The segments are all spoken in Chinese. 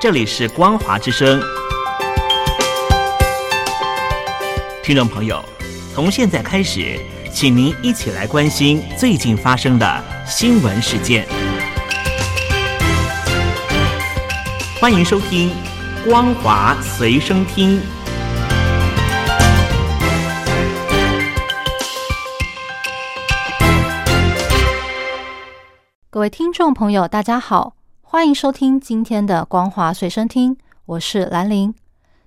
这里是光华之声。听众朋友，从现在开始，请您一起来关心最近发生的新闻事件。欢迎收听《光华随声听》。各位听众朋友，大家好，欢迎收听今天的《光华随身听》，我是兰玲。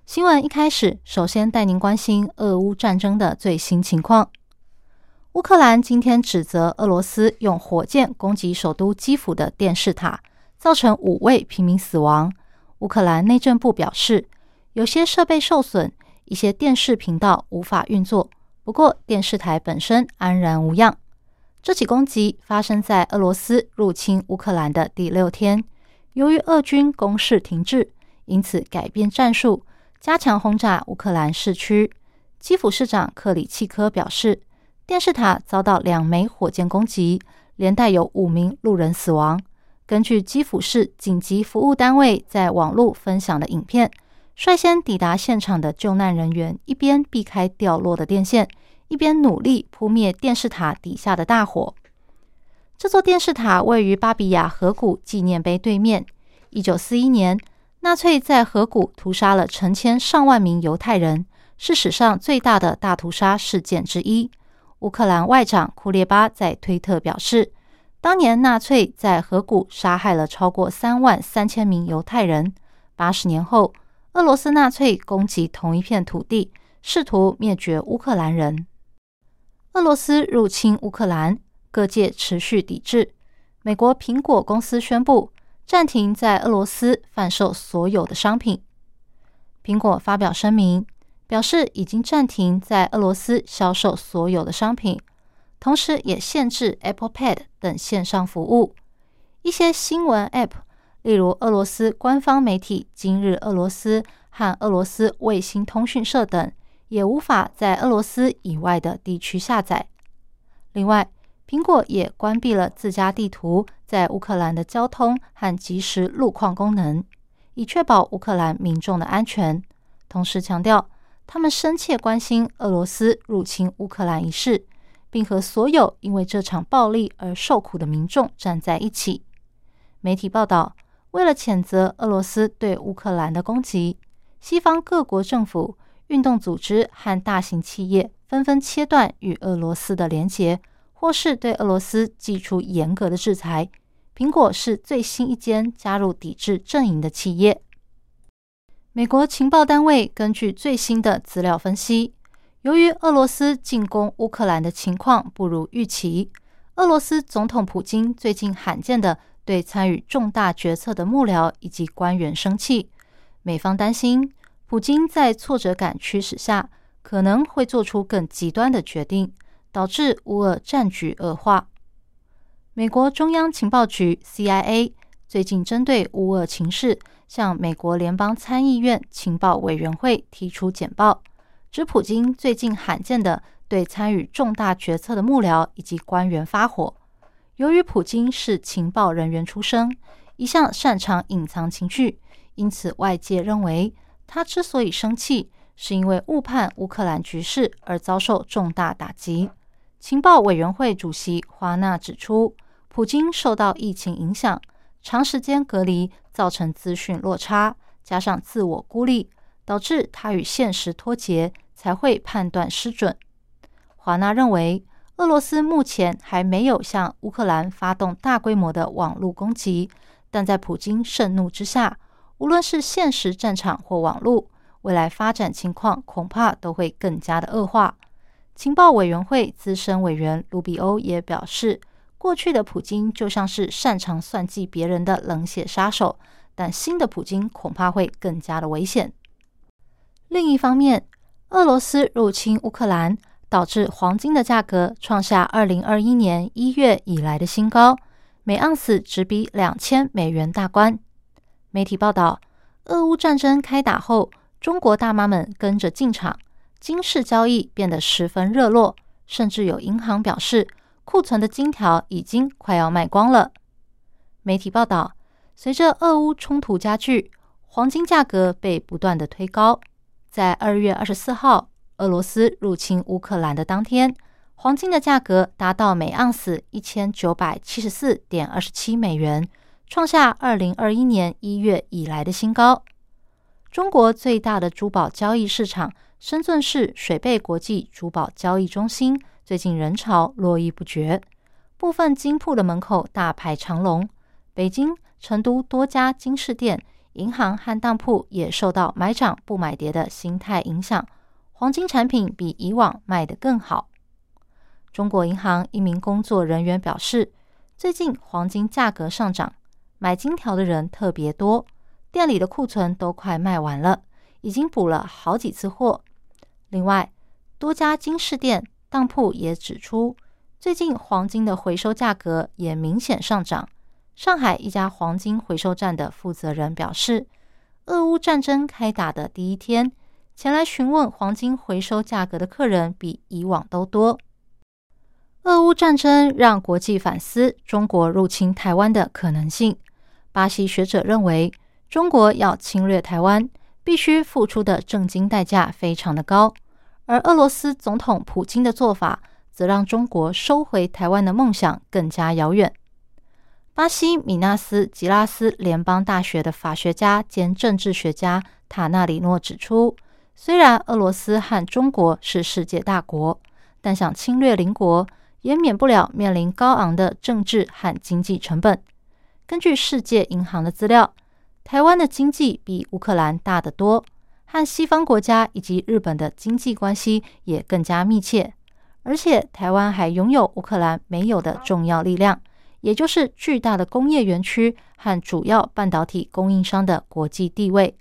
新闻一开始，首先带您关心俄乌战争的最新情况。乌克兰今天指责俄罗斯用火箭攻击首都基辅的电视塔，造成五位平民死亡。乌克兰内政部表示，有些设备受损，一些电视频道无法运作，不过电视台本身安然无恙。这起攻击发生在俄罗斯入侵乌克兰的第六天，由于俄军攻势停滞，因此改变战术。加强轰炸乌克兰市区。基辅市长克里契科表示，电视塔遭到两枚火箭攻击，连带有五名路人死亡。根据基辅市紧急服务单位在网络分享的影片，率先抵达现场的救难人员一边避开掉落的电线，一边努力扑灭电视塔底下的大火。这座电视塔位于巴比亚河谷纪念碑对面。一九四一年。纳粹在河谷屠杀了成千上万名犹太人，是史上最大的大屠杀事件之一。乌克兰外长库列巴在推特表示，当年纳粹在河谷杀害了超过三万三千名犹太人。八十年后，俄罗斯纳粹攻击同一片土地，试图灭绝乌克兰人。俄罗斯入侵乌克兰，各界持续抵制。美国苹果公司宣布。暂停在俄罗斯贩售所有的商品。苹果发表声明，表示已经暂停在俄罗斯销售所有的商品，同时也限制 Apple Pad 等线上服务。一些新闻 App，例如俄罗斯官方媒体《今日俄罗斯》和俄罗斯卫星通讯社等，也无法在俄罗斯以外的地区下载。另外，苹果也关闭了自家地图在乌克兰的交通和即时路况功能，以确保乌克兰民众的安全。同时强调，他们深切关心俄罗斯入侵乌克兰一事，并和所有因为这场暴力而受苦的民众站在一起。媒体报道，为了谴责俄罗斯对乌克兰的攻击，西方各国政府、运动组织和大型企业纷纷切断与俄罗斯的连结。或是对俄罗斯寄出严格的制裁。苹果是最新一间加入抵制阵营的企业。美国情报单位根据最新的资料分析，由于俄罗斯进攻乌克兰的情况不如预期，俄罗斯总统普京最近罕见的对参与重大决策的幕僚以及官员生气。美方担心，普京在挫折感驱使下，可能会做出更极端的决定。导致乌俄战局恶化。美国中央情报局 （CIA） 最近针对乌俄情势，向美国联邦参议院情报委员会提出简报，指普京最近罕见的对参与重大决策的幕僚以及官员发火。由于普京是情报人员出身，一向擅长隐藏情绪，因此外界认为他之所以生气，是因为误判乌克兰局势而遭受重大打击。情报委员会主席华纳指出，普京受到疫情影响，长时间隔离造成资讯落差，加上自我孤立，导致他与现实脱节，才会判断失准。华纳认为，俄罗斯目前还没有向乌克兰发动大规模的网络攻击，但在普京盛怒之下，无论是现实战场或网络，未来发展情况恐怕都会更加的恶化。情报委员会资深委员卢比欧也表示，过去的普京就像是擅长算计别人的冷血杀手，但新的普京恐怕会更加的危险。另一方面，俄罗斯入侵乌克兰，导致黄金的价格创下二零二一年一月以来的新高，每盎司直逼两千美元大关。媒体报道，俄乌战争开打后，中国大妈们跟着进场。金市交易变得十分热络，甚至有银行表示库存的金条已经快要卖光了。媒体报道，随着俄乌冲突加剧，黄金价格被不断的推高。在二月二十四号，俄罗斯入侵乌克兰的当天，黄金的价格达到每盎司一千九百七十四点二十七美元，创下二零二一年一月以来的新高。中国最大的珠宝交易市场深圳市水贝国际珠宝交易中心最近人潮络绎不绝，部分金铺的门口大排长龙。北京、成都多家金饰店、银行和当铺也受到买涨不买跌的心态影响，黄金产品比以往卖得更好。中国银行一名工作人员表示，最近黄金价格上涨，买金条的人特别多，店里的库存都快卖完了，已经补了好几次货。另外，多家金饰店、当铺也指出，最近黄金的回收价格也明显上涨。上海一家黄金回收站的负责人表示，俄乌战争开打的第一天，前来询问黄金回收价格的客人比以往都多。俄乌战争让国际反思中国入侵台湾的可能性。巴西学者认为，中国要侵略台湾，必须付出的正经代价非常的高，而俄罗斯总统普京的做法，则让中国收回台湾的梦想更加遥远。巴西米纳斯吉拉斯联邦大学的法学家兼政治学家塔纳里诺指出，虽然俄罗斯和中国是世界大国，但想侵略邻国，也免不了面临高昂的政治和经济成本。根据世界银行的资料，台湾的经济比乌克兰大得多，和西方国家以及日本的经济关系也更加密切，而且台湾还拥有乌克兰没有的重要力量。也就是巨大的工业园区和主要半导体供应商的国际地位。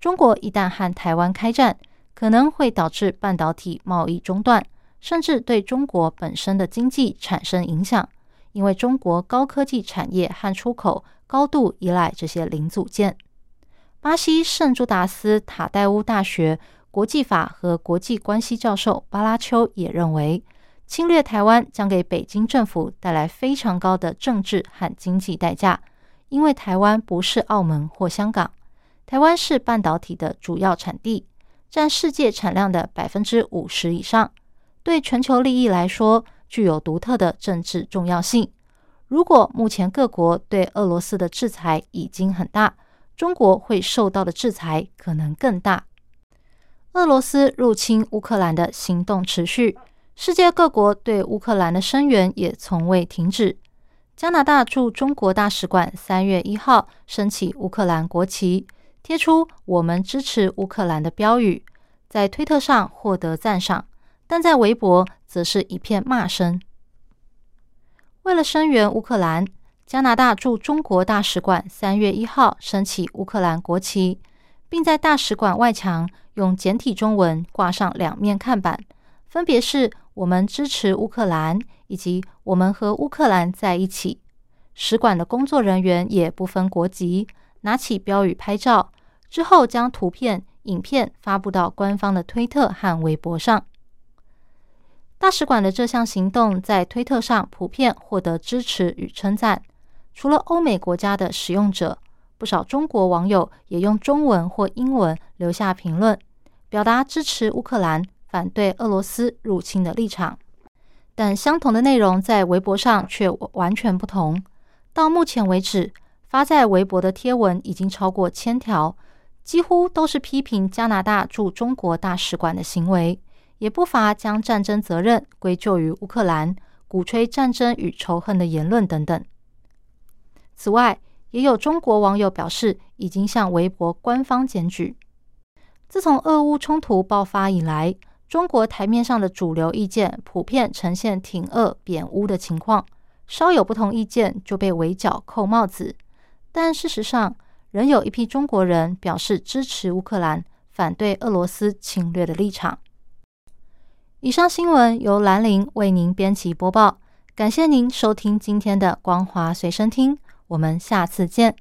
中国一旦和台湾开战，可能会导致半导体贸易中断，甚至对中国本身的经济产生影响。因为中国高科技产业和出口高度依赖这些零组件。巴西圣朱达斯塔代乌大学国际法和国际关系教授巴拉丘也认为。侵略台湾将给北京政府带来非常高的政治和经济代价，因为台湾不是澳门或香港，台湾是半导体的主要产地，占世界产量的百分之五十以上，对全球利益来说具有独特的政治重要性。如果目前各国对俄罗斯的制裁已经很大，中国会受到的制裁可能更大。俄罗斯入侵乌克兰的行动持续。世界各国对乌克兰的声援也从未停止。加拿大驻中国大使馆三月一号升起乌克兰国旗，贴出“我们支持乌克兰”的标语，在推特上获得赞赏，但在微博则是一片骂声。为了声援乌克兰，加拿大驻中国大使馆三月一号升起乌克兰国旗，并在大使馆外墙用简体中文挂上两面看板。分别是我们支持乌克兰，以及我们和乌克兰在一起。使馆的工作人员也不分国籍，拿起标语拍照，之后将图片、影片发布到官方的推特和微博上。大使馆的这项行动在推特上普遍获得支持与称赞。除了欧美国家的使用者，不少中国网友也用中文或英文留下评论，表达支持乌克兰。反对俄罗斯入侵的立场，但相同的内容在微博上却完全不同。到目前为止，发在微博的贴文已经超过千条，几乎都是批评加拿大驻中国大使馆的行为，也不乏将战争责任归咎于乌克兰、鼓吹战争与仇恨的言论等等。此外，也有中国网友表示，已经向微博官方检举。自从俄乌冲突爆发以来，中国台面上的主流意见普遍呈现挺俄贬乌的情况，稍有不同意见就被围剿扣帽子。但事实上，仍有一批中国人表示支持乌克兰，反对俄罗斯侵略的立场。以上新闻由兰陵为您编辑播报，感谢您收听今天的光华随身听，我们下次见。